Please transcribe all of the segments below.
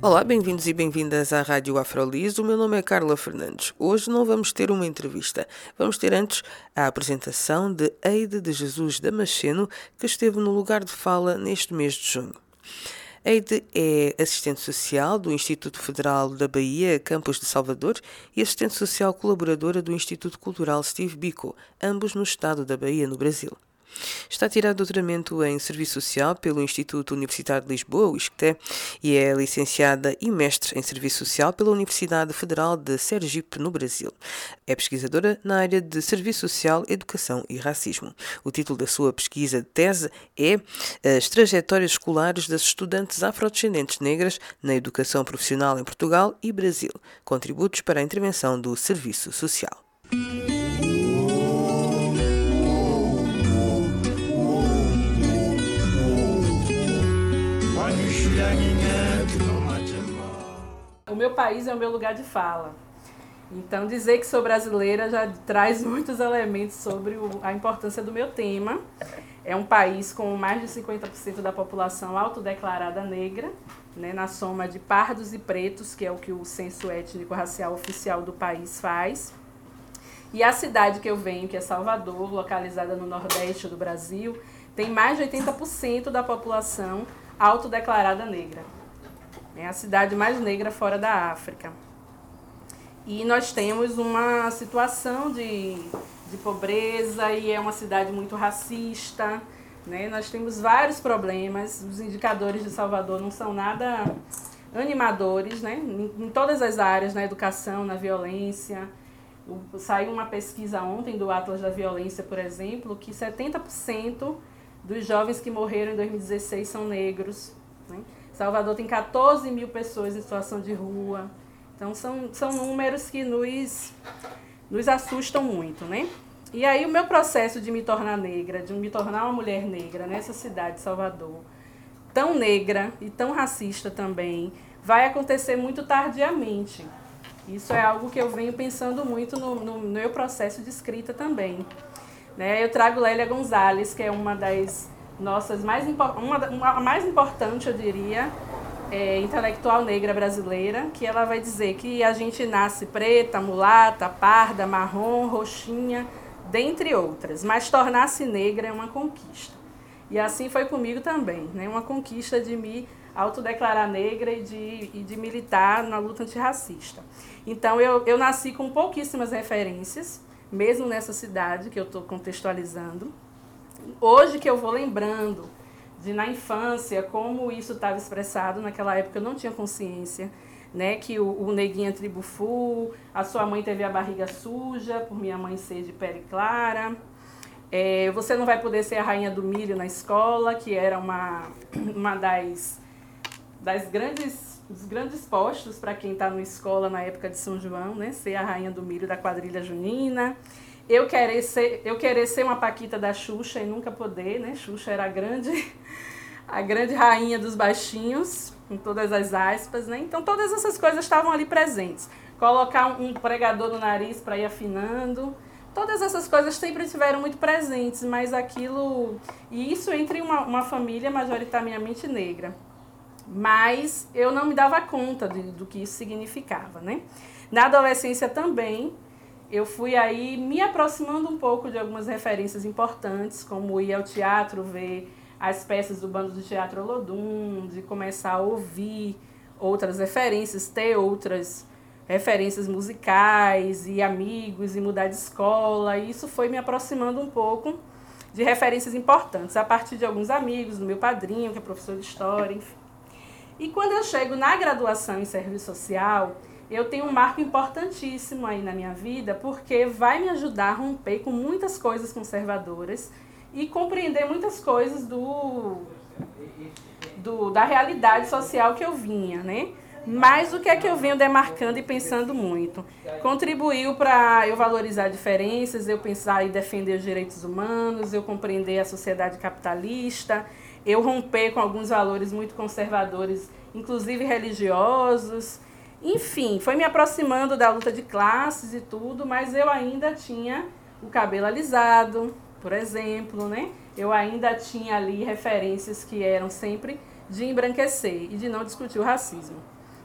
Olá, bem-vindos e bem-vindas à Rádio Afrolis. O meu nome é Carla Fernandes. Hoje não vamos ter uma entrevista. Vamos ter antes a apresentação de Eide de Jesus Damasceno, que esteve no lugar de fala neste mês de junho. Eide é assistente social do Instituto Federal da Bahia, campus de Salvador, e assistente social colaboradora do Instituto Cultural Steve Biko, ambos no estado da Bahia, no Brasil. Está a tirar doutoramento em Serviço Social pelo Instituto Universitário de Lisboa, o ISCTE, e é licenciada e mestre em Serviço Social pela Universidade Federal de Sergipe, no Brasil. É pesquisadora na área de Serviço Social, Educação e Racismo. O título da sua pesquisa de tese é As trajetórias escolares das estudantes afrodescendentes negras na educação profissional em Portugal e Brasil. Contributos para a intervenção do Serviço Social. Meu país é o meu lugar de fala. Então, dizer que sou brasileira já traz muitos elementos sobre o, a importância do meu tema. É um país com mais de 50% da população autodeclarada negra, né, na soma de pardos e pretos, que é o que o censo étnico-racial oficial do país faz. E a cidade que eu venho, que é Salvador, localizada no nordeste do Brasil, tem mais de 80% da população autodeclarada negra. É a cidade mais negra fora da África. E nós temos uma situação de, de pobreza e é uma cidade muito racista. Né? Nós temos vários problemas. Os indicadores de Salvador não são nada animadores, né? em, em todas as áreas, na educação, na violência. O, saiu uma pesquisa ontem do Atlas da Violência, por exemplo, que 70% dos jovens que morreram em 2016 são negros. Né? Salvador tem 14 mil pessoas em situação de rua. Então, são, são números que nos, nos assustam muito, né? E aí, o meu processo de me tornar negra, de me tornar uma mulher negra nessa cidade de Salvador, tão negra e tão racista também, vai acontecer muito tardiamente. Isso é algo que eu venho pensando muito no, no, no meu processo de escrita também. Né? Eu trago Lélia Gonzalez, que é uma das nossas mais, uma, uma mais importante, eu diria, é, intelectual negra brasileira, que ela vai dizer que a gente nasce preta, mulata, parda, marrom, roxinha, dentre outras, mas tornar-se negra é uma conquista. E assim foi comigo também, né? uma conquista de me autodeclarar negra e de, e de militar na luta antirracista. Então eu, eu nasci com pouquíssimas referências, mesmo nessa cidade que eu estou contextualizando. Hoje que eu vou lembrando de na infância como isso estava expressado, naquela época eu não tinha consciência, né, que o, o neguinho é tribufu, a sua mãe teve a barriga suja, por minha mãe ser de pele clara. É, você não vai poder ser a rainha do milho na escola, que era uma, uma das, das grandes dos grandes postos para quem está na escola na época de São João, né? Ser a rainha do milho da quadrilha junina. Eu querer ser, eu querer ser uma paquita da Xuxa e nunca poder, né? Xuxa era a grande, a grande rainha dos baixinhos, com todas as aspas, né? Então todas essas coisas estavam ali presentes. Colocar um pregador no nariz para ir afinando. Todas essas coisas sempre estiveram muito presentes, mas aquilo. E isso entre uma, uma família majoritariamente negra mas eu não me dava conta de, do que isso significava, né? Na adolescência também, eu fui aí me aproximando um pouco de algumas referências importantes, como ir ao teatro, ver as peças do bando do teatro Olodum, de começar a ouvir outras referências, ter outras referências musicais e amigos e mudar de escola. E isso foi me aproximando um pouco de referências importantes, a partir de alguns amigos, do meu padrinho, que é professor de história, enfim. E quando eu chego na graduação em serviço social, eu tenho um marco importantíssimo aí na minha vida, porque vai me ajudar a romper com muitas coisas conservadoras e compreender muitas coisas do do, da realidade social que eu vinha, né? Mas o que é que eu venho demarcando e pensando muito? Contribuiu para eu valorizar diferenças, eu pensar e defender os direitos humanos, eu compreender a sociedade capitalista, eu romper com alguns valores muito conservadores, inclusive religiosos. Enfim, foi me aproximando da luta de classes e tudo, mas eu ainda tinha o cabelo alisado, por exemplo, né? Eu ainda tinha ali referências que eram sempre de embranquecer e de não discutir o racismo.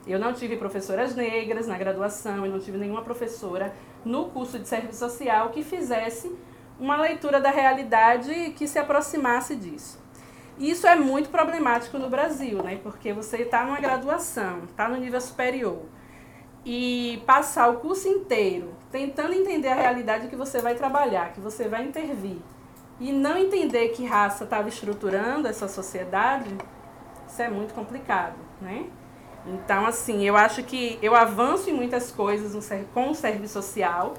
Eu não tive professoras negras na graduação, eu não tive nenhuma professora no curso de serviço social que fizesse uma leitura da realidade que se aproximasse disso. Isso é muito problemático no Brasil, né? Porque você está numa graduação, está no nível superior, e passar o curso inteiro tentando entender a realidade que você vai trabalhar, que você vai intervir, e não entender que raça estava estruturando essa sociedade, isso é muito complicado, né? Então, assim, eu acho que eu avanço em muitas coisas no, com o serviço social.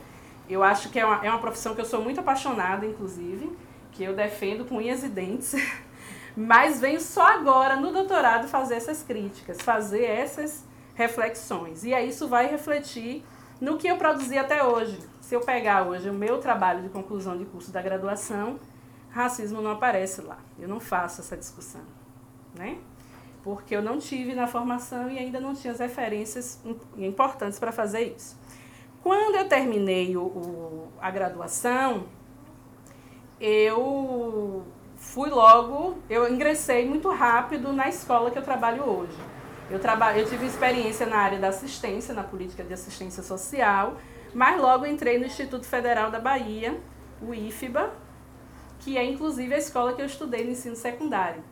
Eu acho que é uma, é uma profissão que eu sou muito apaixonada, inclusive, que eu defendo com unhas e dentes. Mas venho só agora, no doutorado, fazer essas críticas, fazer essas reflexões. E aí isso vai refletir no que eu produzi até hoje. Se eu pegar hoje o meu trabalho de conclusão de curso da graduação, racismo não aparece lá. Eu não faço essa discussão, né? porque eu não tive na formação e ainda não tinha as referências importantes para fazer isso. Quando eu terminei o, o, a graduação, eu fui logo, eu ingressei muito rápido na escola que eu trabalho hoje. Eu, traba, eu tive experiência na área da assistência, na política de assistência social, mas logo entrei no Instituto Federal da Bahia, o IFBA, que é inclusive a escola que eu estudei no ensino secundário.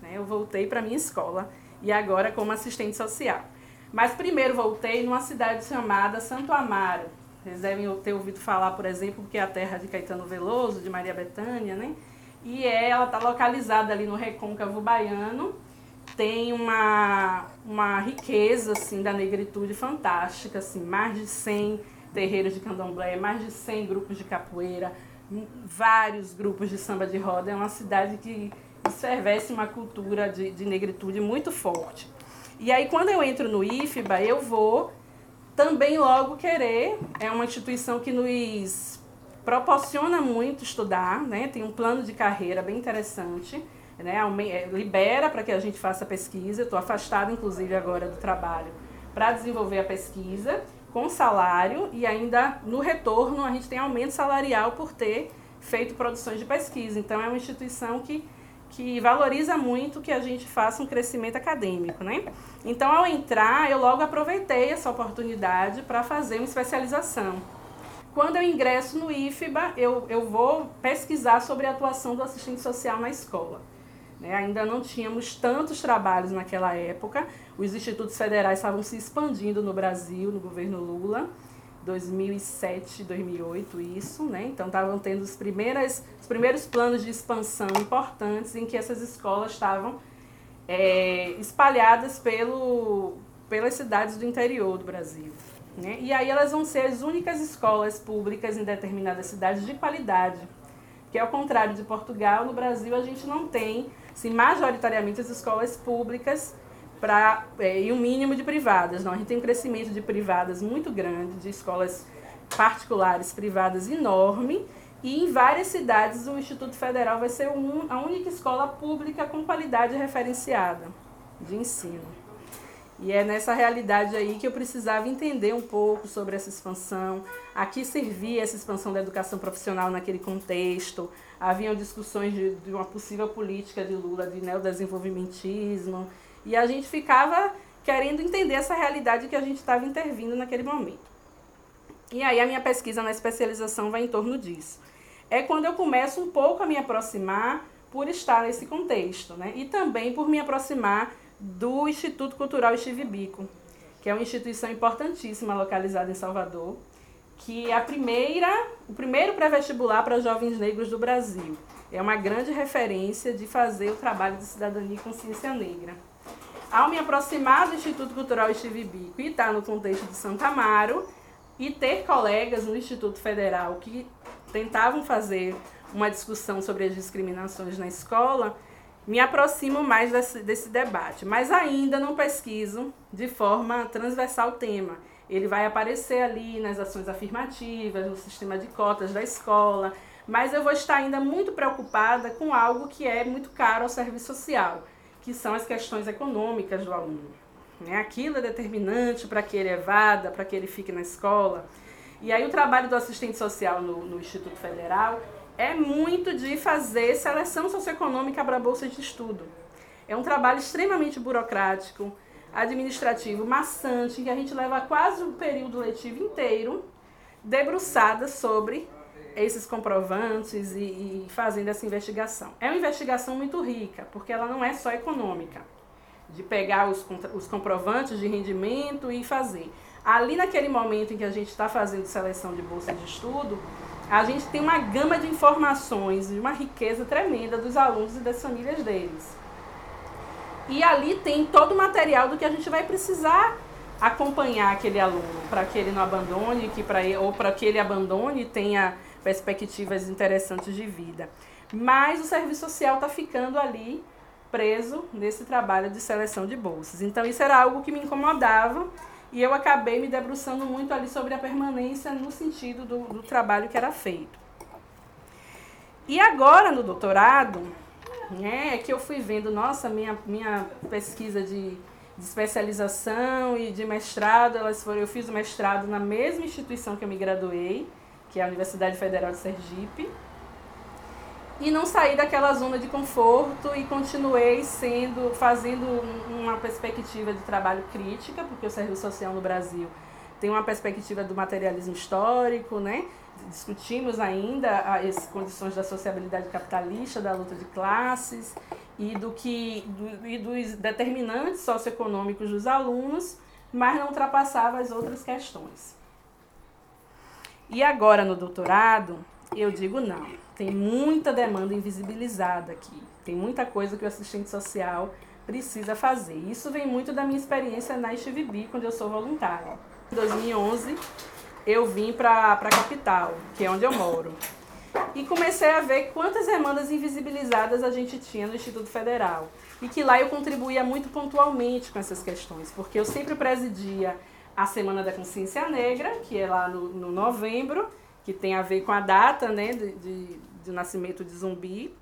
Né? Eu voltei para minha escola e agora como assistente social. Mas primeiro voltei numa cidade chamada Santo Amaro. Vocês devem ter ouvido falar, por exemplo, que é a terra de Caetano Veloso, de Maria Bethânia, né? E é, ela está localizada ali no recôncavo baiano. Tem uma, uma riqueza assim, da negritude fantástica, assim, mais de 100 terreiros de candomblé, mais de 100 grupos de capoeira, vários grupos de samba de roda. É uma cidade que servesse uma cultura de, de negritude muito forte. E aí, quando eu entro no IFBA, eu vou também logo querer, é uma instituição que nos proporciona muito estudar, né? tem um plano de carreira bem interessante, né? É, libera para que a gente faça pesquisa, estou afastada inclusive agora do trabalho para desenvolver a pesquisa com salário e ainda no retorno a gente tem aumento salarial por ter feito produções de pesquisa. Então é uma instituição que que valoriza muito que a gente faça um crescimento acadêmico, né? Então, ao entrar, eu logo aproveitei essa oportunidade para fazer uma especialização. Quando eu ingresso no IFBA, eu, eu vou pesquisar sobre a atuação do assistente social na escola. Né? Ainda não tínhamos tantos trabalhos naquela época, os institutos federais estavam se expandindo no Brasil, no governo Lula, 2007, 2008, isso, né? Então estavam tendo os, primeiras, os primeiros planos de expansão importantes em que essas escolas estavam é, espalhadas pelo, pelas cidades do interior do Brasil. Né? E aí elas vão ser as únicas escolas públicas em determinadas cidades de qualidade. Que ao contrário de Portugal, no Brasil a gente não tem, assim, majoritariamente as escolas públicas para é, e um mínimo de privadas. Não? A gente tem um crescimento de privadas muito grande, de escolas particulares privadas enorme, e em várias cidades o Instituto Federal vai ser um, a única escola pública com qualidade referenciada de ensino. E é nessa realidade aí que eu precisava entender um pouco sobre essa expansão, a que servia essa expansão da educação profissional naquele contexto. Haviam discussões de, de uma possível política de Lula de neodesenvolvimentismo, e a gente ficava querendo entender essa realidade que a gente estava intervindo naquele momento. E aí a minha pesquisa na especialização vai em torno disso. É quando eu começo um pouco a me aproximar por estar nesse contexto, né? E também por me aproximar do Instituto Cultural Estive Bico, que é uma instituição importantíssima localizada em Salvador, que é a primeira, o primeiro pré-vestibular para jovens negros do Brasil. É uma grande referência de fazer o trabalho de cidadania e consciência negra. Ao me aproximar do Instituto Cultural Estive Bico e estar no contexto de Santa Amaro e ter colegas no Instituto Federal que tentavam fazer uma discussão sobre as discriminações na escola, me aproximo mais desse, desse debate, mas ainda não pesquiso de forma transversal o tema. Ele vai aparecer ali nas ações afirmativas, no sistema de cotas da escola, mas eu vou estar ainda muito preocupada com algo que é muito caro ao serviço social, que são as questões econômicas do aluno. Né? Aquilo é determinante para que ele evada, para que ele fique na escola. E aí o trabalho do assistente social no, no Instituto Federal é muito de fazer seleção socioeconômica para bolsas de estudo. É um trabalho extremamente burocrático, administrativo, maçante, que a gente leva quase o período letivo inteiro debruçada sobre esses comprovantes e, e, fazendo essa investigação. É uma investigação muito rica, porque ela não é só econômica, de pegar os, os comprovantes de rendimento e fazer. Ali naquele momento em que a gente está fazendo seleção de bolsa de estudo, a gente tem uma gama de informações e uma riqueza tremenda dos alunos e das famílias deles. E ali tem todo o material do que a gente vai precisar acompanhar aquele aluno, para que ele não abandone, que pra ou para que ele abandone e tenha perspectivas interessantes de vida. Mas o serviço social está ficando ali preso nesse trabalho de seleção de bolsas. Então isso era algo que me incomodava e eu acabei me debruçando muito ali sobre a permanência no sentido do, do trabalho que era feito. E agora no doutorado, né, é que eu fui vendo, nossa, minha, minha pesquisa de, de especialização e de mestrado, elas foram, eu fiz o mestrado na mesma instituição que eu me graduei, que é a Universidade Federal de Sergipe. E não saí daquela zona de conforto e continuei sendo, fazendo uma perspectiva de trabalho crítica, porque o serviço social no Brasil tem uma perspectiva do materialismo histórico, né? Discutimos ainda as condições da sociabilidade capitalista, da luta de classes e do que do, e dos determinantes socioeconômicos dos alunos, mas não ultrapassava as outras questões. E agora no doutorado, eu digo não. Tem muita demanda invisibilizada aqui. Tem muita coisa que o assistente social precisa fazer. Isso vem muito da minha experiência na STVB, quando eu sou voluntária. Em 2011, eu vim para a capital, que é onde eu moro. E comecei a ver quantas demandas invisibilizadas a gente tinha no Instituto Federal. E que lá eu contribuía muito pontualmente com essas questões, porque eu sempre presidia a Semana da Consciência Negra, que é lá no, no novembro, que tem a ver com a data né, de, de, de nascimento de zumbi.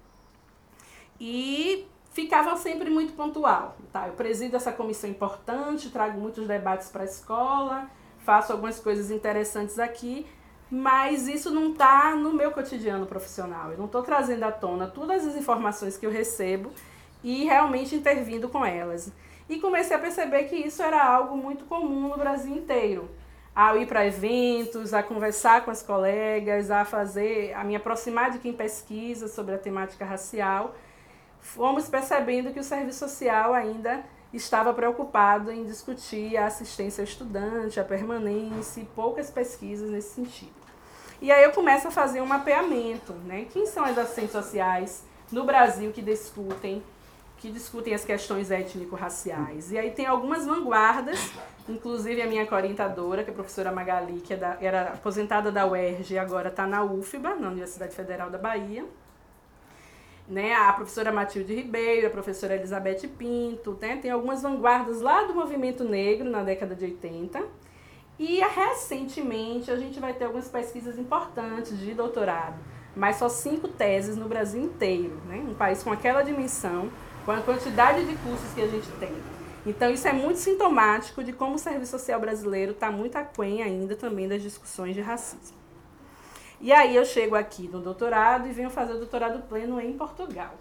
E ficava sempre muito pontual. Tá? Eu presido essa comissão importante, trago muitos debates para a escola, faço algumas coisas interessantes aqui, mas isso não está no meu cotidiano profissional. Eu não estou trazendo à tona todas as informações que eu recebo e realmente intervindo com elas. E comecei a perceber que isso era algo muito comum no Brasil inteiro. Ao ir para eventos, a conversar com as colegas, a fazer, a me aproximar de quem pesquisa sobre a temática racial, fomos percebendo que o serviço social ainda estava preocupado em discutir a assistência ao estudante, a permanência e poucas pesquisas nesse sentido. E aí eu começo a fazer um mapeamento, né? Quem são as assistentes sociais no Brasil que discutem que discutem as questões étnico-raciais. E aí tem algumas vanguardas, inclusive a minha orientadora, que é a professora Magali, que é da, era aposentada da UERJ e agora está na UFBA, na Universidade Federal da Bahia. Né, a professora Matilde Ribeiro, a professora Elizabeth Pinto, né, tem algumas vanguardas lá do movimento negro na década de 80. E recentemente a gente vai ter algumas pesquisas importantes de doutorado, mas só cinco teses no Brasil inteiro, né, um país com aquela dimensão com a quantidade de cursos que a gente tem. Então, isso é muito sintomático de como o serviço social brasileiro está muito aquém ainda também das discussões de racismo. E aí eu chego aqui no doutorado e venho fazer o doutorado pleno em Portugal.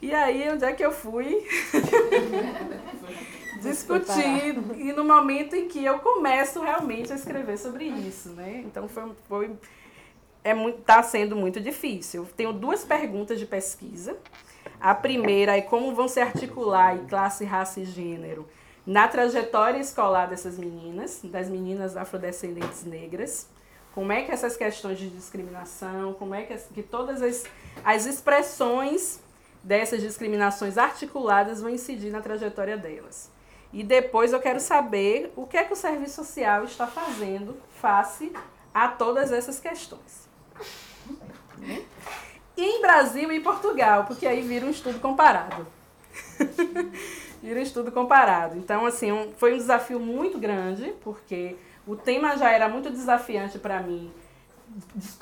E aí, onde é que eu fui? Discutir. E no momento em que eu começo realmente a escrever sobre isso, né? Então, foi, foi é está sendo muito difícil. Eu tenho duas perguntas de pesquisa. A primeira é como vão se articular classe, raça e gênero na trajetória escolar dessas meninas, das meninas afrodescendentes negras. Como é que essas questões de discriminação, como é que, que todas as, as expressões dessas discriminações articuladas vão incidir na trajetória delas. E depois eu quero saber o que é que o serviço social está fazendo face a todas essas questões. Em Brasil e Portugal, porque aí vira um estudo comparado. vira um estudo comparado. Então, assim, um, foi um desafio muito grande, porque o tema já era muito desafiante para mim,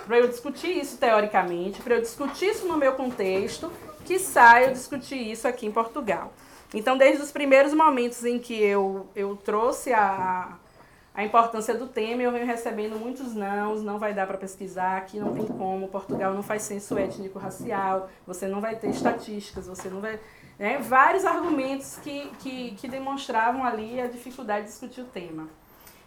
para eu discutir isso teoricamente, para eu discutir isso no meu contexto, que saio discutir isso aqui em Portugal. Então, desde os primeiros momentos em que eu, eu trouxe a, a importância do tema, eu venho recebendo muitos nãos, não vai dar para pesquisar, aqui não tem como, Portugal não faz censo étnico-racial, você não vai ter estatísticas, você não vai... Né? Vários argumentos que, que, que demonstravam ali a dificuldade de discutir o tema.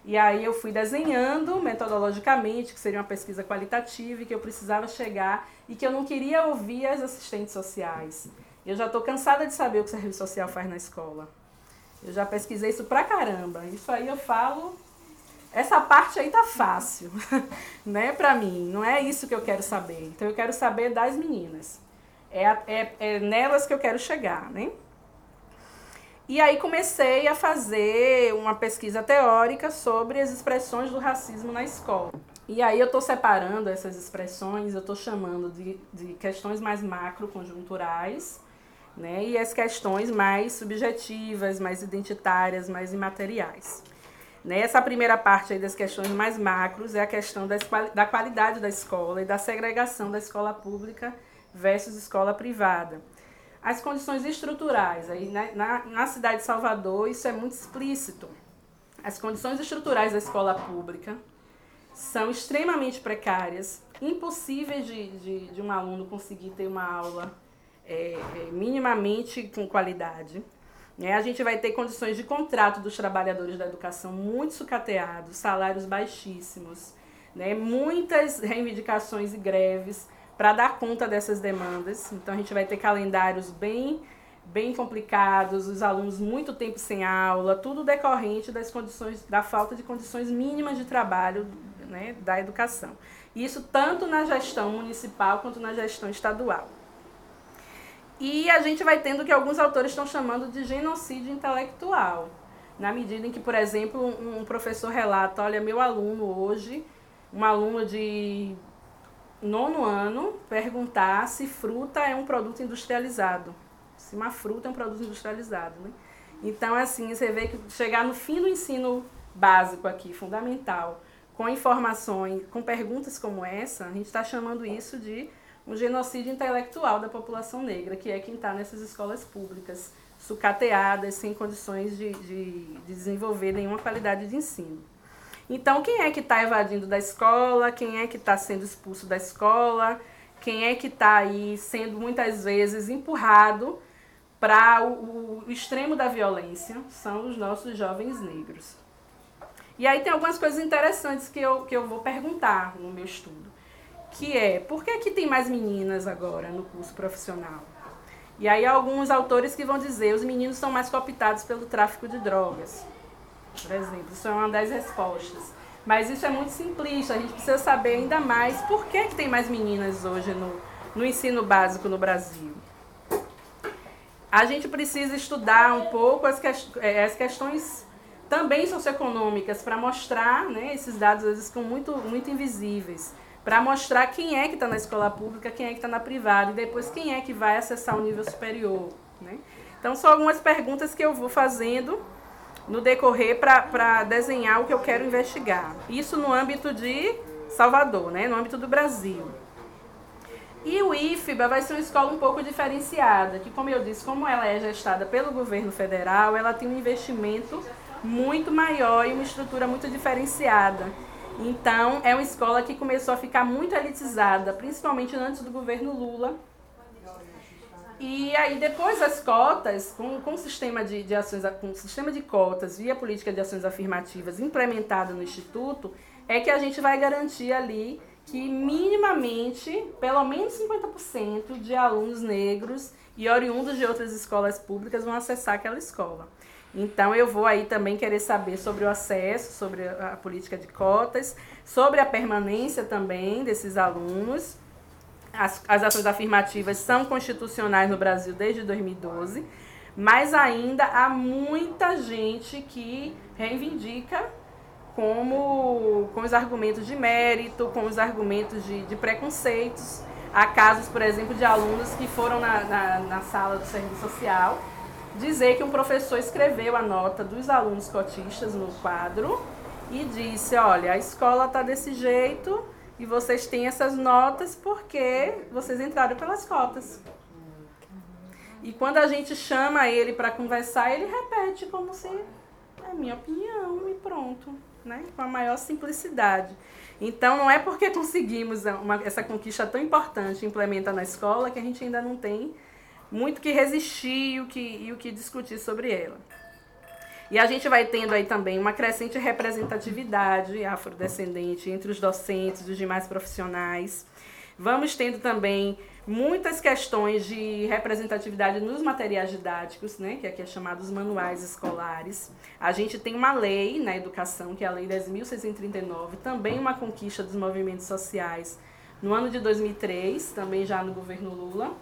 E aí eu fui desenhando metodologicamente, que seria uma pesquisa qualitativa, e que eu precisava chegar, e que eu não queria ouvir as assistentes sociais. Eu já estou cansada de saber o que o serviço social faz na escola. Eu já pesquisei isso pra caramba. Isso aí eu falo. Essa parte aí tá fácil, né, pra mim. Não é isso que eu quero saber. Então eu quero saber das meninas. É, é, é nelas que eu quero chegar, né? E aí comecei a fazer uma pesquisa teórica sobre as expressões do racismo na escola. E aí eu estou separando essas expressões, eu estou chamando de, de questões mais macro conjunturais né? E as questões mais subjetivas, mais identitárias, mais imateriais. Nessa primeira parte das questões mais macros é a questão da qualidade da escola e da segregação da escola pública versus escola privada. As condições estruturais, aí na, na, na cidade de Salvador isso é muito explícito. As condições estruturais da escola pública são extremamente precárias, impossíveis de, de, de um aluno conseguir ter uma aula é, é, minimamente com qualidade. Né? A gente vai ter condições de contrato dos trabalhadores da educação muito sucateados, salários baixíssimos, né? muitas reivindicações e greves para dar conta dessas demandas. Então a gente vai ter calendários bem bem complicados, os alunos muito tempo sem aula, tudo decorrente das condições da falta de condições mínimas de trabalho né, da educação. Isso tanto na gestão municipal quanto na gestão estadual. E a gente vai tendo que alguns autores estão chamando de genocídio intelectual. Na medida em que, por exemplo, um professor relata, olha, meu aluno hoje, um aluno de nono ano, perguntar se fruta é um produto industrializado. Se uma fruta é um produto industrializado, né? Então, assim, você vê que chegar no fim do ensino básico aqui, fundamental, com informações, com perguntas como essa, a gente está chamando isso de um genocídio intelectual da população negra, que é quem está nessas escolas públicas, sucateadas, sem condições de, de, de desenvolver nenhuma qualidade de ensino. Então, quem é que está evadindo da escola? Quem é que está sendo expulso da escola? Quem é que está aí sendo muitas vezes empurrado para o, o, extremo da violência? São os nossos jovens negros. E aí tem algumas coisas interessantes que eu, que eu vou perguntar no meu estudo que é por que, que tem mais meninas agora no curso profissional? E aí alguns autores que vão dizer os meninos são mais cooptados pelo tráfico de drogas. Por exemplo, isso é uma das respostas. Mas isso é muito simplista, a gente precisa saber ainda mais por que, que tem mais meninas hoje no, no ensino básico no Brasil. A gente precisa estudar um pouco as, que, é, as questões também socioeconômicas para mostrar, né, esses dados às vezes ficam muito, muito invisíveis para mostrar quem é que está na escola pública, quem é que está na privada e depois quem é que vai acessar o nível superior. Né? Então, são algumas perguntas que eu vou fazendo no decorrer para desenhar o que eu quero investigar. Isso no âmbito de Salvador, né? no âmbito do Brasil. E o IFBA vai ser uma escola um pouco diferenciada, que, como eu disse, como ela é gestada pelo governo federal, ela tem um investimento muito maior e uma estrutura muito diferenciada. Então, é uma escola que começou a ficar muito elitizada, principalmente antes do governo Lula. E aí, depois das cotas, com, com o sistema de, de ações, com o sistema de cotas via política de ações afirmativas implementado no Instituto, é que a gente vai garantir ali que minimamente, pelo menos 50% de alunos negros e oriundos de outras escolas públicas vão acessar aquela escola. Então eu vou aí também querer saber sobre o acesso, sobre a política de cotas, sobre a permanência também desses alunos. As, as ações afirmativas são constitucionais no Brasil desde 2012, mas ainda há muita gente que reivindica como com os argumentos de mérito, com os argumentos de, de preconceitos, há casos, por exemplo, de alunos que foram na, na, na sala do serviço social dizer que um professor escreveu a nota dos alunos cotistas no quadro e disse, olha, a escola está desse jeito e vocês têm essas notas porque vocês entraram pelas cotas. E quando a gente chama ele para conversar, ele repete como se é minha opinião e pronto, né? Com a maior simplicidade. Então, não é porque conseguimos uma, essa conquista tão importante implementar na escola que a gente ainda não tem muito que resistir e o que, e o que discutir sobre ela. E a gente vai tendo aí também uma crescente representatividade afrodescendente entre os docentes e os demais profissionais. Vamos tendo também muitas questões de representatividade nos materiais didáticos, né, que aqui é chamado os manuais escolares. A gente tem uma lei na educação, que é a Lei 10.639, também uma conquista dos movimentos sociais no ano de 2003, também já no governo Lula,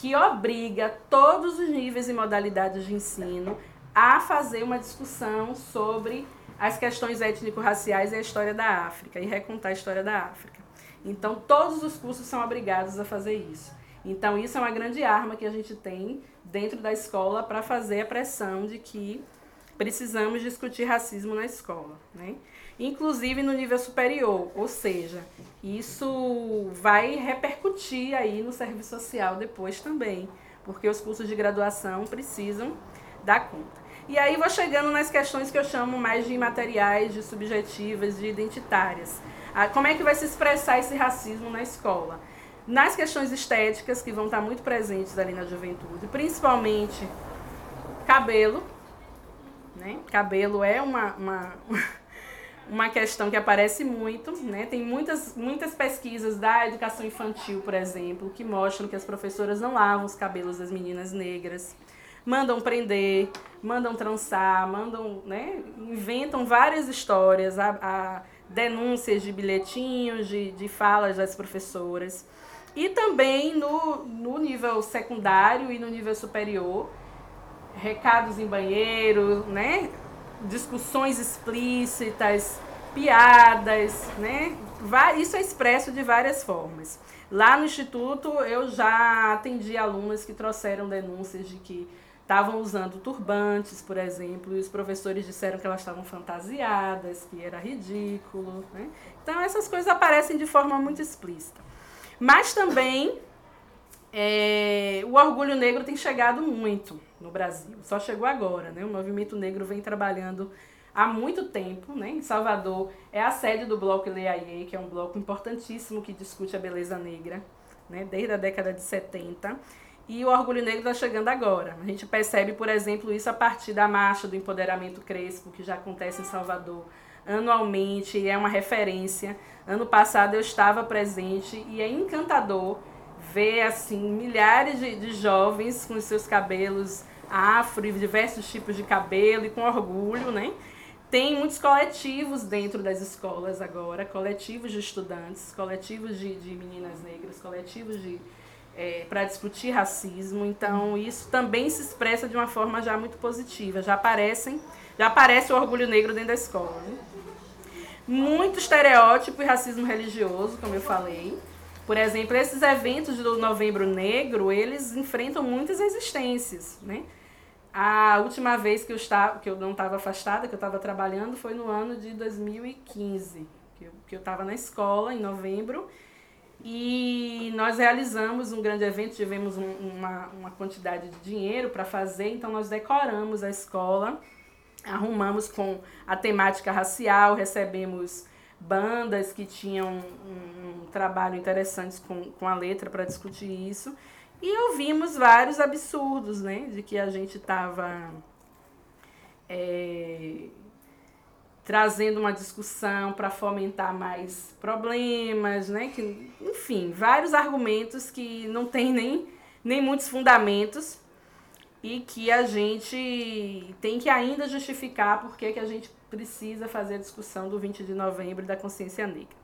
que obriga todos os níveis e modalidades de ensino a fazer uma discussão sobre as questões étnico-raciais e a história da África, e recontar a história da África. Então, todos os cursos são obrigados a fazer isso. Então, isso é uma grande arma que a gente tem dentro da escola para fazer a pressão de que precisamos discutir racismo na escola. Né? Inclusive no nível superior, ou seja, isso vai repercutir aí no serviço social depois também, porque os cursos de graduação precisam dar conta. E aí vou chegando nas questões que eu chamo mais de imateriais, de subjetivas, de identitárias. Ah, como é que vai se expressar esse racismo na escola? Nas questões estéticas, que vão estar muito presentes ali na juventude, principalmente cabelo. Né? Cabelo é uma, uma, uma questão que aparece muito. Né? Tem muitas, muitas pesquisas da educação infantil, por exemplo, que mostram que as professoras não lavam os cabelos das meninas negras mandam prender, mandam trançar, mandam, né, inventam várias histórias, a, a denúncias de bilhetinhos, de, de falas das professoras. E também no, no nível secundário e no nível superior, recados em banheiro, né? discussões explícitas, piadas, né? Isso é expresso de várias formas. Lá no Instituto, eu já atendi alunas que trouxeram denúncias de que estavam usando turbantes, por exemplo, e os professores disseram que elas estavam fantasiadas, que era ridículo. Né? Então, essas coisas aparecem de forma muito explícita. Mas também é, o orgulho negro tem chegado muito no Brasil, só chegou agora. Né? O movimento negro vem trabalhando há muito tempo. Né? Em Salvador é a sede do Bloco Leaie, que é um bloco importantíssimo que discute a beleza negra, né? desde a década de 70 e o orgulho negro está chegando agora. A gente percebe, por exemplo, isso a partir da marcha do empoderamento crespo, que já acontece em Salvador anualmente, é uma referência. Ano passado eu estava presente e é encantador ver assim milhares de, de jovens com seus cabelos afro e diversos tipos de cabelo e com orgulho, né? Tem muitos coletivos dentro das escolas agora, coletivos de estudantes, coletivos de, de meninas negras, coletivos de, é, para discutir racismo. Então, isso também se expressa de uma forma já muito positiva. Já aparecem, já aparece o orgulho negro dentro da escola. Né? Muito estereótipo e racismo religioso, como eu falei. Por exemplo, esses eventos do Novembro Negro, eles enfrentam muitas resistências, né? A última vez que eu, estava, que eu não estava afastada, que eu estava trabalhando, foi no ano de 2015, que eu estava na escola, em novembro, e nós realizamos um grande evento, tivemos um, uma, uma quantidade de dinheiro para fazer, então nós decoramos a escola, arrumamos com a temática racial, recebemos bandas que tinham um, um trabalho interessante com, com a letra para discutir isso. E ouvimos vários absurdos, né? De que a gente estava é, trazendo uma discussão para fomentar mais problemas, né? Que, enfim, vários argumentos que não tem nem, nem muitos fundamentos e que a gente tem que ainda justificar porque que a gente precisa fazer a discussão do 20 de novembro da consciência negra.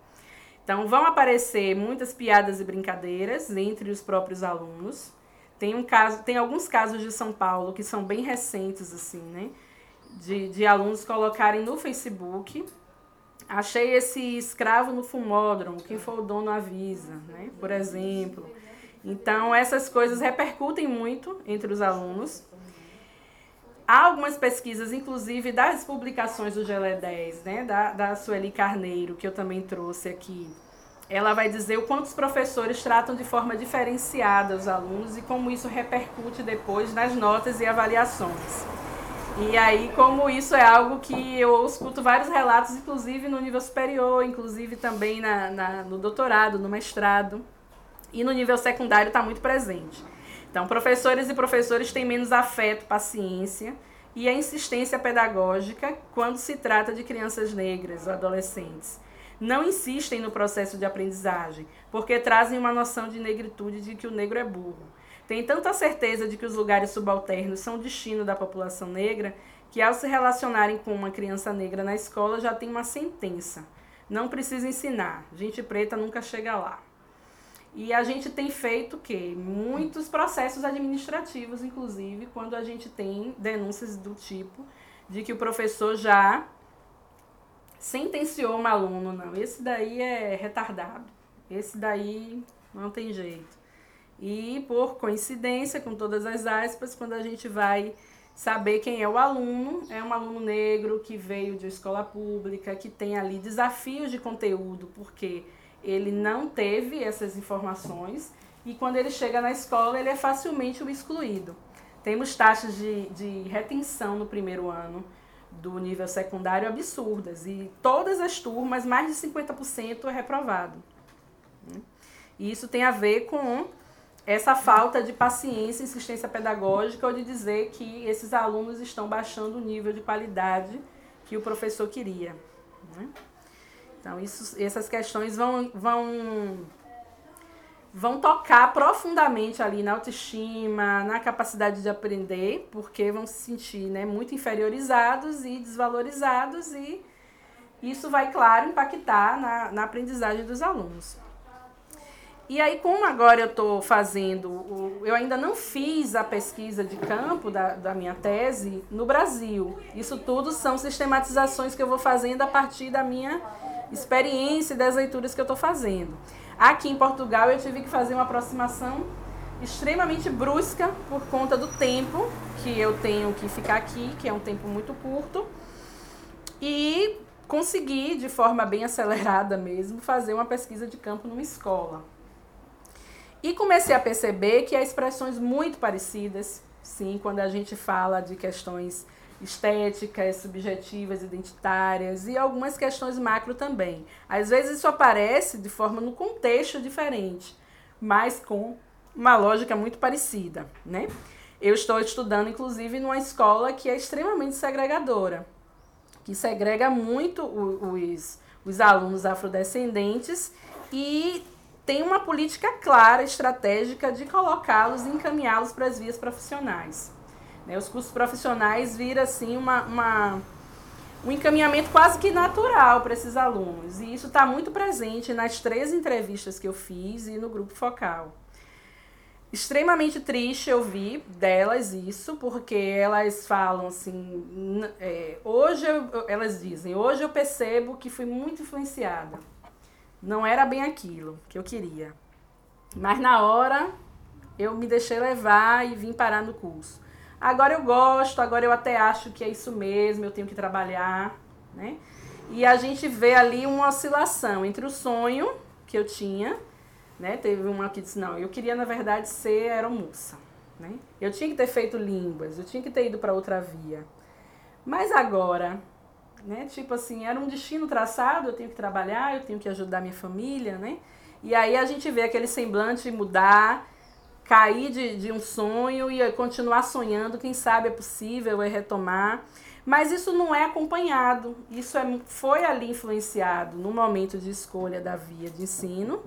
Então vão aparecer muitas piadas e brincadeiras entre os próprios alunos. Tem um caso, tem alguns casos de São Paulo que são bem recentes assim, né? de, de alunos colocarem no Facebook Achei esse escravo no fumódromo, quem for o dono avisa, né? por exemplo. Então, essas coisas repercutem muito entre os alunos. Há algumas pesquisas, inclusive das publicações do GLE 10, né? da, da Sueli Carneiro, que eu também trouxe aqui. Ela vai dizer o quanto os professores tratam de forma diferenciada os alunos e como isso repercute depois nas notas e avaliações. E aí, como isso é algo que eu escuto vários relatos, inclusive no nível superior, inclusive também na, na no doutorado, no mestrado, e no nível secundário está muito presente. Então, professores e professores têm menos afeto, paciência e a insistência pedagógica quando se trata de crianças negras ou adolescentes. Não insistem no processo de aprendizagem, porque trazem uma noção de negritude de que o negro é burro tem tanta certeza de que os lugares subalternos são o destino da população negra que, ao se relacionarem com uma criança negra na escola, já tem uma sentença. Não precisa ensinar. Gente preta nunca chega lá. E a gente tem feito o quê? Muitos processos administrativos, inclusive, quando a gente tem denúncias do tipo de que o professor já sentenciou um aluno. Não, esse daí é retardado. Esse daí não tem jeito. E por coincidência, com todas as aspas, quando a gente vai saber quem é o aluno, é um aluno negro que veio de escola pública, que tem ali desafios de conteúdo, porque ele não teve essas informações e quando ele chega na escola ele é facilmente o excluído. Temos taxas de, de retenção no primeiro ano do nível secundário absurdas e todas as turmas, mais de 50% é reprovado. E isso tem a ver com essa falta de paciência e insistência pedagógica ou de dizer que esses alunos estão baixando o nível de qualidade que o professor queria. Né? Então, isso, essas questões vão, vão, vão tocar profundamente ali na autoestima, na capacidade de aprender, porque vão se sentir né, muito inferiorizados e desvalorizados, e isso vai, claro, impactar na, na aprendizagem dos alunos. E aí, como agora eu estou fazendo, eu ainda não fiz a pesquisa de campo da, da minha tese no Brasil. Isso tudo são sistematizações que eu vou fazendo a partir da minha experiência das leituras que eu estou fazendo. Aqui em Portugal eu tive que fazer uma aproximação extremamente brusca por conta do tempo que eu tenho que ficar aqui, que é um tempo muito curto, e consegui, de forma bem acelerada mesmo, fazer uma pesquisa de campo numa escola. E comecei a perceber que há expressões muito parecidas, sim, quando a gente fala de questões estéticas, subjetivas, identitárias e algumas questões macro também. Às vezes isso aparece de forma no contexto diferente, mas com uma lógica muito parecida, né? Eu estou estudando, inclusive, numa escola que é extremamente segregadora, que segrega muito os, os alunos afrodescendentes e tem uma política clara, estratégica de colocá-los e encaminhá-los para as vias profissionais. Né? Os cursos profissionais viram assim uma, uma, um encaminhamento quase que natural para esses alunos. E isso está muito presente nas três entrevistas que eu fiz e no grupo focal. Extremamente triste eu vi delas isso, porque elas falam assim, é, hoje eu, elas dizem, hoje eu percebo que fui muito influenciada não era bem aquilo que eu queria. Mas na hora eu me deixei levar e vim parar no curso. Agora eu gosto, agora eu até acho que é isso mesmo, eu tenho que trabalhar, né? E a gente vê ali uma oscilação entre o sonho que eu tinha, né? Teve uma que disse, não, eu queria na verdade ser aeromoça, né? Eu tinha que ter feito línguas, eu tinha que ter ido para outra via. Mas agora, né? Tipo assim, era um destino traçado, eu tenho que trabalhar, eu tenho que ajudar minha família, né? E aí a gente vê aquele semblante mudar, cair de, de um sonho e continuar sonhando, quem sabe é possível, é retomar. Mas isso não é acompanhado, isso é, foi ali influenciado no momento de escolha da via de ensino,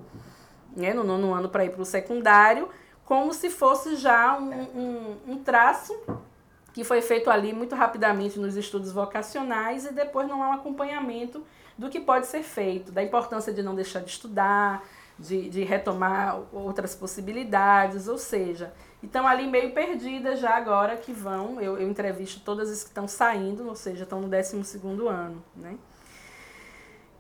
né, no nono ano para ir para o secundário, como se fosse já um, um, um traço que foi feito ali muito rapidamente nos estudos vocacionais e depois não há um acompanhamento do que pode ser feito, da importância de não deixar de estudar, de, de retomar outras possibilidades, ou seja, estão ali meio perdidas já agora que vão, eu, eu entrevisto todas as que estão saindo, ou seja, estão no 12 ano, né?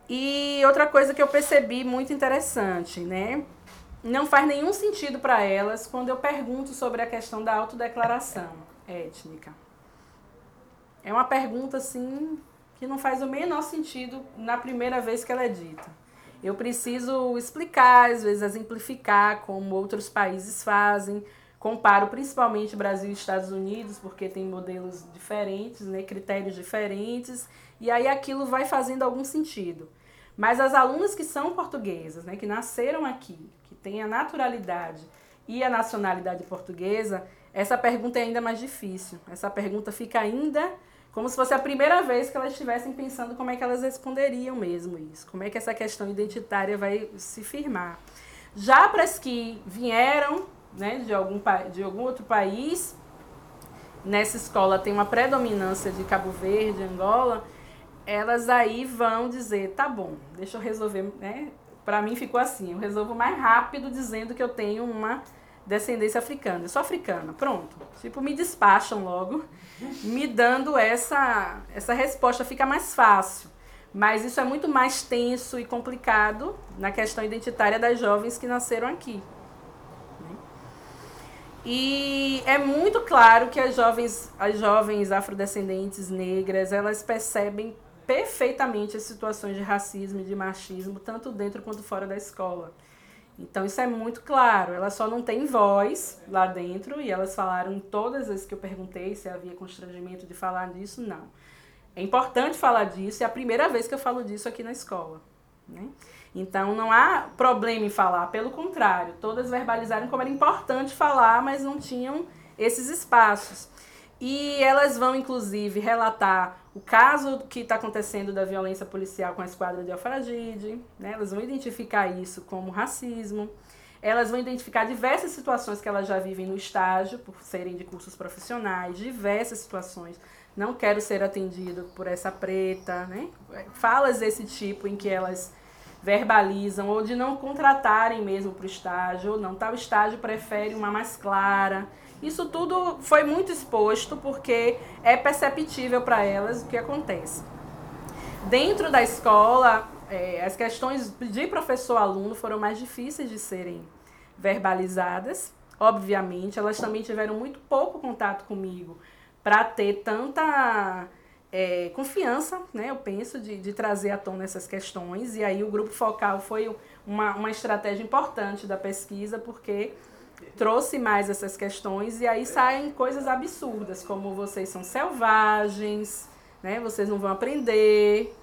E outra coisa que eu percebi muito interessante, né? Não faz nenhum sentido para elas quando eu pergunto sobre a questão da autodeclaração étnica. É uma pergunta assim que não faz o menor sentido na primeira vez que ela é dita. Eu preciso explicar, às vezes exemplificar como outros países fazem. Comparo principalmente Brasil e Estados Unidos, porque tem modelos diferentes, né, critérios diferentes, e aí aquilo vai fazendo algum sentido. Mas as alunas que são portuguesas, né, que nasceram aqui, que têm a naturalidade e a nacionalidade portuguesa, essa pergunta é ainda mais difícil. Essa pergunta fica ainda como se fosse a primeira vez que elas estivessem pensando como é que elas responderiam mesmo isso, como é que essa questão identitária vai se firmar. Já para as que vieram né, de, algum, de algum outro país, nessa escola tem uma predominância de Cabo Verde, Angola, elas aí vão dizer, tá bom, deixa eu resolver, né? Para mim ficou assim, eu resolvo mais rápido dizendo que eu tenho uma descendência africana. Eu sou africana, pronto. Tipo, me despacham logo, me dando essa, essa resposta, fica mais fácil. Mas isso é muito mais tenso e complicado na questão identitária das jovens que nasceram aqui. Né? E é muito claro que as jovens, as jovens afrodescendentes negras, elas percebem perfeitamente as situações de racismo e de machismo, tanto dentro quanto fora da escola. Então isso é muito claro. Elas só não têm voz lá dentro e elas falaram todas as vezes que eu perguntei se havia constrangimento de falar disso, não. É importante falar disso, é a primeira vez que eu falo disso aqui na escola. Né? Então não há problema em falar, pelo contrário, todas verbalizaram como era importante falar, mas não tinham esses espaços. E elas vão, inclusive, relatar o caso que está acontecendo da violência policial com a esquadra de Alfragide, né? elas vão identificar isso como racismo, elas vão identificar diversas situações que elas já vivem no estágio, por serem de cursos profissionais, diversas situações. Não quero ser atendido por essa preta, né? Falas desse tipo em que elas verbalizam, ou de não contratarem mesmo para o estágio, ou não, tal estágio prefere uma mais clara. Isso tudo foi muito exposto porque é perceptível para elas o que acontece. Dentro da escola, é, as questões de professor-aluno foram mais difíceis de serem verbalizadas. Obviamente, elas também tiveram muito pouco contato comigo para ter tanta é, confiança, né, eu penso, de, de trazer à tona essas questões. E aí o grupo focal foi uma, uma estratégia importante da pesquisa, porque trouxe mais essas questões e aí saem coisas absurdas, como vocês são selvagens, né? Vocês não vão aprender,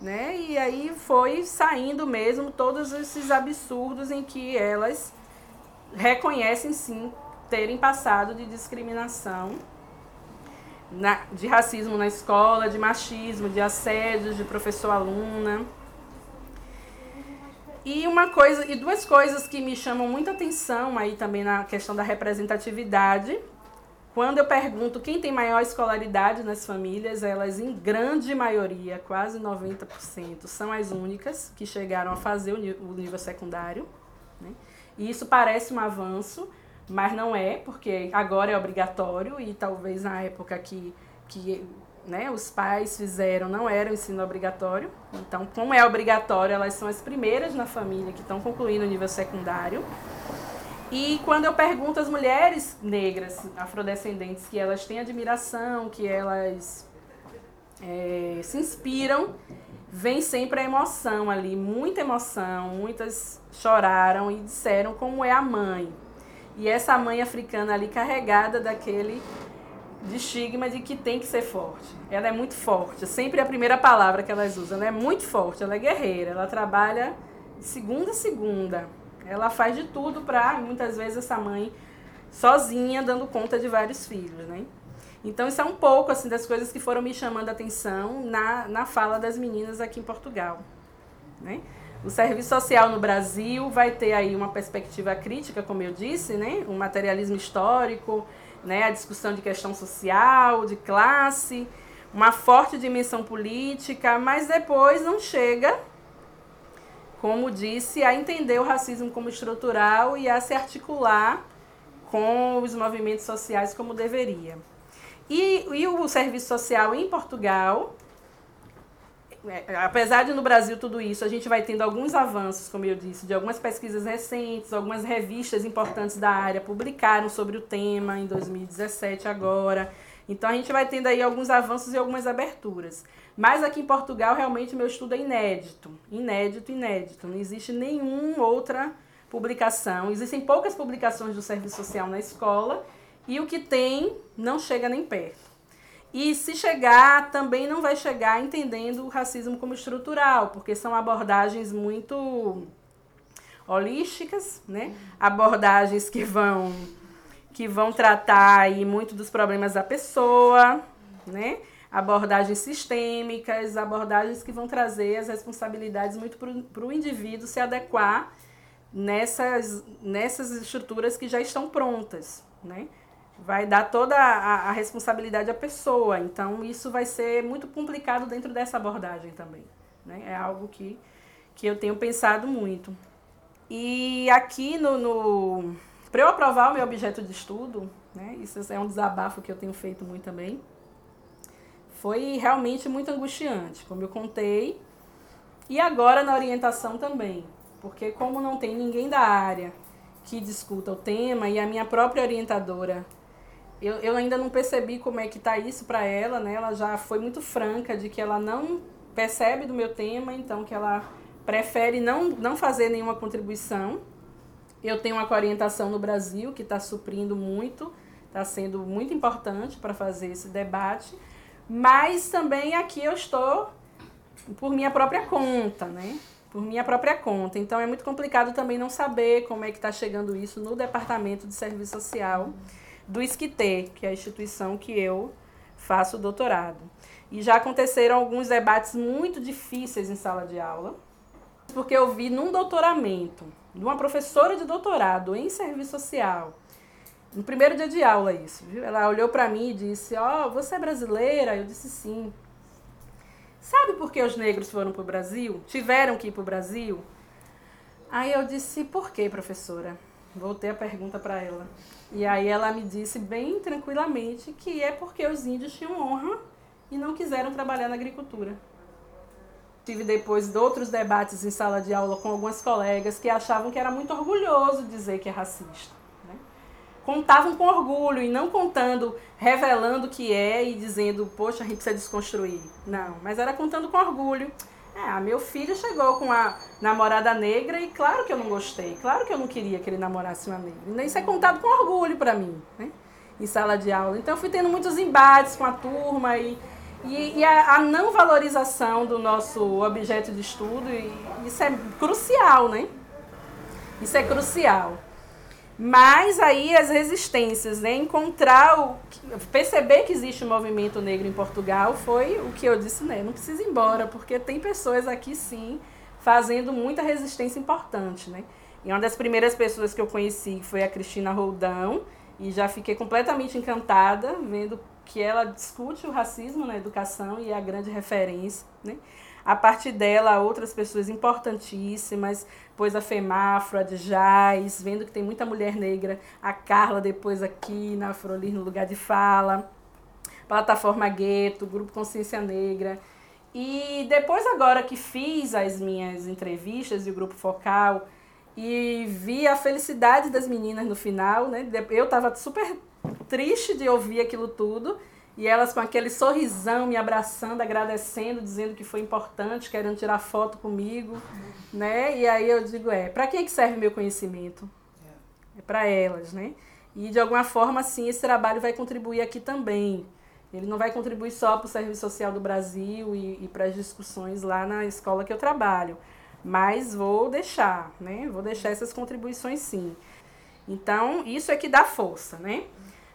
né? E aí foi saindo mesmo todos esses absurdos em que elas reconhecem sim terem passado de discriminação, na, de racismo na escola, de machismo, de assédio de professor-aluna. E uma coisa, e duas coisas que me chamam muita atenção aí também na questão da representatividade. Quando eu pergunto quem tem maior escolaridade nas famílias, elas em grande maioria, quase 90%, são as únicas que chegaram a fazer o nível secundário. Né? E isso parece um avanço, mas não é, porque agora é obrigatório e talvez na época que, que né, os pais fizeram não era o ensino obrigatório. Então, como é obrigatório, elas são as primeiras na família que estão concluindo o nível secundário. E quando eu pergunto às mulheres negras, afrodescendentes, que elas têm admiração, que elas é, se inspiram, vem sempre a emoção ali, muita emoção. Muitas choraram e disseram como é a mãe. E essa mãe africana ali carregada daquele de estigma de que tem que ser forte. Ela é muito forte, sempre a primeira palavra que elas usam. Ela é muito forte, ela é guerreira, ela trabalha de segunda a segunda. Ela faz de tudo para, muitas vezes, essa mãe sozinha, dando conta de vários filhos, né? Então, isso é um pouco assim das coisas que foram me chamando a atenção na, na fala das meninas aqui em Portugal. Né? O serviço social no Brasil vai ter aí uma perspectiva crítica, como eu disse, né? um materialismo histórico, né, a discussão de questão social, de classe, uma forte dimensão política, mas depois não chega, como disse, a entender o racismo como estrutural e a se articular com os movimentos sociais como deveria. E, e o serviço social em Portugal apesar de no Brasil tudo isso, a gente vai tendo alguns avanços, como eu disse, de algumas pesquisas recentes, algumas revistas importantes da área publicaram sobre o tema em 2017 agora. Então a gente vai tendo aí alguns avanços e algumas aberturas. Mas aqui em Portugal, realmente, meu estudo é inédito. Inédito, inédito. Não existe nenhuma outra publicação. Existem poucas publicações do serviço social na escola e o que tem não chega nem perto. E se chegar, também não vai chegar entendendo o racismo como estrutural, porque são abordagens muito holísticas, né? Abordagens que vão que vão tratar aí muito dos problemas da pessoa, né? Abordagens sistêmicas, abordagens que vão trazer as responsabilidades muito para o indivíduo se adequar nessas, nessas estruturas que já estão prontas, né? Vai dar toda a, a responsabilidade à pessoa, então isso vai ser muito complicado dentro dessa abordagem também, né? É algo que, que eu tenho pensado muito. E aqui no, no para eu aprovar o meu objeto de estudo, né, isso é um desabafo que eu tenho feito muito também, foi realmente muito angustiante, como eu contei, e agora na orientação também, porque como não tem ninguém da área que discuta o tema e a minha própria orientadora, eu, eu ainda não percebi como é que está isso para ela, né? Ela já foi muito franca de que ela não percebe do meu tema, então que ela prefere não, não fazer nenhuma contribuição eu tenho uma orientação no Brasil que está suprindo muito, está sendo muito importante para fazer esse debate, mas também aqui eu estou por minha própria conta, né? Por minha própria conta. Então é muito complicado também não saber como é que está chegando isso no Departamento de Serviço Social do ISQT, que é a instituição que eu faço doutorado. E já aconteceram alguns debates muito difíceis em sala de aula, porque eu vi num doutoramento de uma professora de doutorado em serviço social. No primeiro dia de aula, isso, viu? Ela olhou para mim e disse: Ó, oh, você é brasileira? Eu disse: sim. Sabe por que os negros foram para o Brasil? Tiveram que ir para o Brasil? Aí eu disse: por quê, professora? Voltei a pergunta para ela. E aí ela me disse bem tranquilamente que é porque os índios tinham honra e não quiseram trabalhar na agricultura. Tive depois de outros debates em sala de aula com algumas colegas que achavam que era muito orgulhoso dizer que é racista. Né? Contavam com orgulho e não contando, revelando que é e dizendo, poxa, a gente precisa desconstruir. Não, mas era contando com orgulho. É, meu filho chegou com a namorada negra e claro que eu não gostei, claro que eu não queria que ele namorasse uma negra. Isso é contado com orgulho para mim, né? Em sala de aula. Então eu fui tendo muitos embates com a turma e e, e a, a, não valorização do nosso objeto de estudo, isso é crucial, né? Isso é crucial. Mas aí as resistências, né? Encontrar o. Perceber que existe um movimento negro em Portugal foi o que eu disse, né? Não precisa ir embora, porque tem pessoas aqui sim fazendo muita resistência importante, né? E uma das primeiras pessoas que eu conheci foi a Cristina Roldão, e já fiquei completamente encantada vendo que ela discute o racismo na educação e é a grande referência, né? A partir dela, outras pessoas importantíssimas, pois a Femafro, a Djaz, vendo que tem muita mulher negra, a Carla depois aqui na Afrolir no lugar de fala, Plataforma Gueto, Grupo Consciência Negra. E depois agora que fiz as minhas entrevistas e o Grupo Focal e vi a felicidade das meninas no final, né? Eu estava super triste de ouvir aquilo tudo. E elas com aquele sorrisão me abraçando, agradecendo, dizendo que foi importante, querendo tirar foto comigo, né? E aí eu digo, é, para que que serve meu conhecimento? É para elas, né? E de alguma forma, sim, esse trabalho vai contribuir aqui também. Ele não vai contribuir só para o Serviço Social do Brasil e, e para as discussões lá na escola que eu trabalho, mas vou deixar, né? Vou deixar essas contribuições sim. Então, isso é que dá força, né?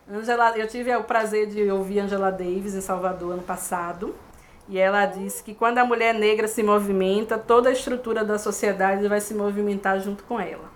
Angela, eu tive o prazer de ouvir Angela Davis em Salvador ano passado. E ela disse que quando a mulher negra se movimenta, toda a estrutura da sociedade vai se movimentar junto com ela.